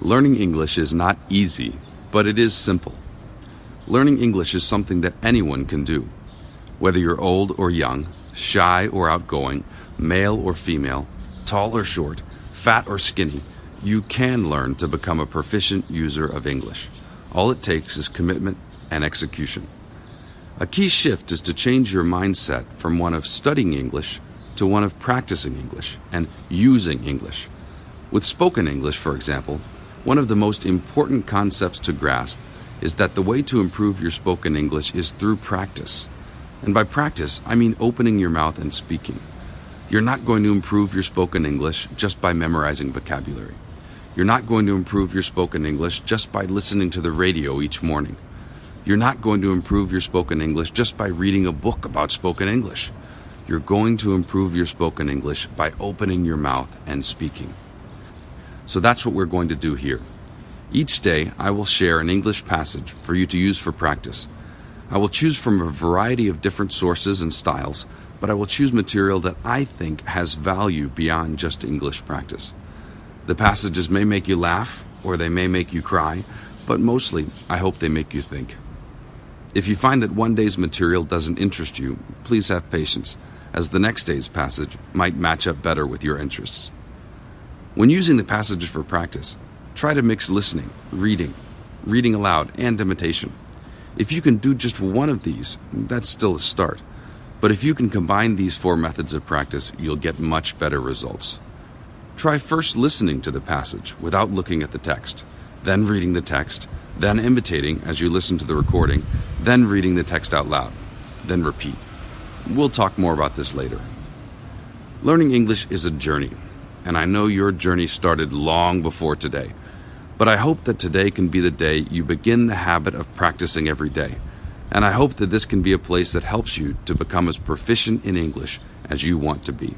Learning English is not easy, but it is simple. Learning English is something that anyone can do. Whether you're old or young, shy or outgoing, male or female, tall or short, fat or skinny, you can learn to become a proficient user of English. All it takes is commitment and execution. A key shift is to change your mindset from one of studying English to one of practicing English and using English. With spoken English, for example, one of the most important concepts to grasp is that the way to improve your spoken English is through practice. And by practice, I mean opening your mouth and speaking. You're not going to improve your spoken English just by memorizing vocabulary. You're not going to improve your spoken English just by listening to the radio each morning. You're not going to improve your spoken English just by reading a book about spoken English. You're going to improve your spoken English by opening your mouth and speaking. So that's what we're going to do here. Each day, I will share an English passage for you to use for practice. I will choose from a variety of different sources and styles, but I will choose material that I think has value beyond just English practice. The passages may make you laugh, or they may make you cry, but mostly, I hope they make you think. If you find that one day's material doesn't interest you, please have patience, as the next day's passage might match up better with your interests. When using the passages for practice, try to mix listening, reading, reading aloud, and imitation. If you can do just one of these, that's still a start. But if you can combine these four methods of practice, you'll get much better results. Try first listening to the passage without looking at the text, then reading the text, then imitating as you listen to the recording, then reading the text out loud, then repeat. We'll talk more about this later. Learning English is a journey, and I know your journey started long before today. But I hope that today can be the day you begin the habit of practicing every day. And I hope that this can be a place that helps you to become as proficient in English as you want to be.